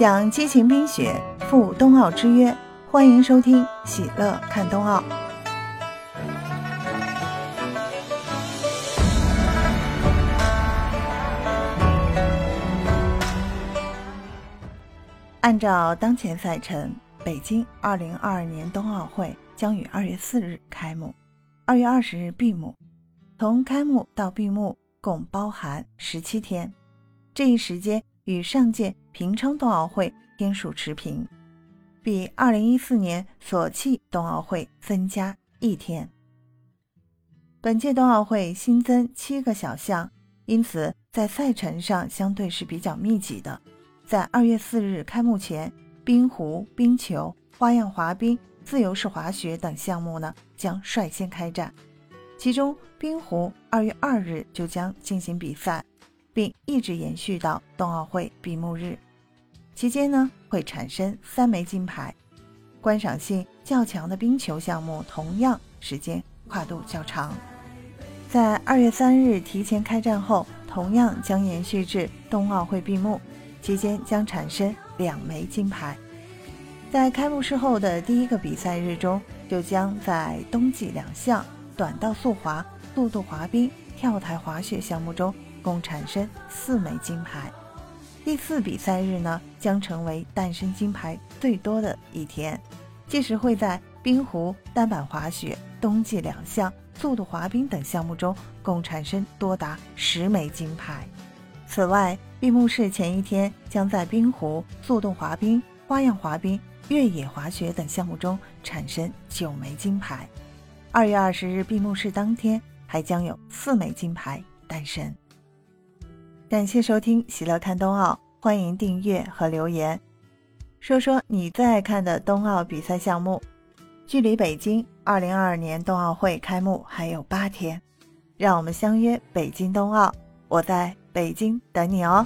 想激情冰雪赴冬奥之约，欢迎收听《喜乐看冬奥》。按照当前赛程，北京2022年冬奥会将于2月4日开幕，2月20日闭幕。从开幕到闭幕共包含17天，这一时间与上届平昌冬奥会天数持平，比2014年索契冬奥会增加一天。本届冬奥会新增七个小项，因此在赛程上相对是比较密集的。在二月四日开幕前，冰壶、冰球、花样滑冰、自由式滑雪等项目呢将率先开战。其中，冰壶二月二日就将进行比赛，并一直延续到冬奥会闭幕日。期间呢会产生三枚金牌。观赏性较强的冰球项目同样时间跨度较长。在二月三日提前开战后，同样将延续至冬奥会闭幕。期间将产生两枚金牌。在开幕式后的第一个比赛日中，就将在冬季两项短道速滑、速度滑冰、跳台滑雪项目中共产生四枚金牌。第四比赛日呢，将成为诞生金牌最多的一天，届时会在冰壶、单板滑雪、冬季两项、速度滑冰等项目中共产生多达十枚金牌。此外，闭幕式前一天将在冰壶、速度滑冰、花样滑冰、越野滑雪等项目中产生九枚金牌。二月二十日闭幕式当天，还将有四枚金牌诞生。感谢收听《喜乐看冬奥》，欢迎订阅和留言，说说你最爱看的冬奥比赛项目。距离北京二零二二年冬奥会开幕还有八天，让我们相约北京冬奥。我在。北京等你哦。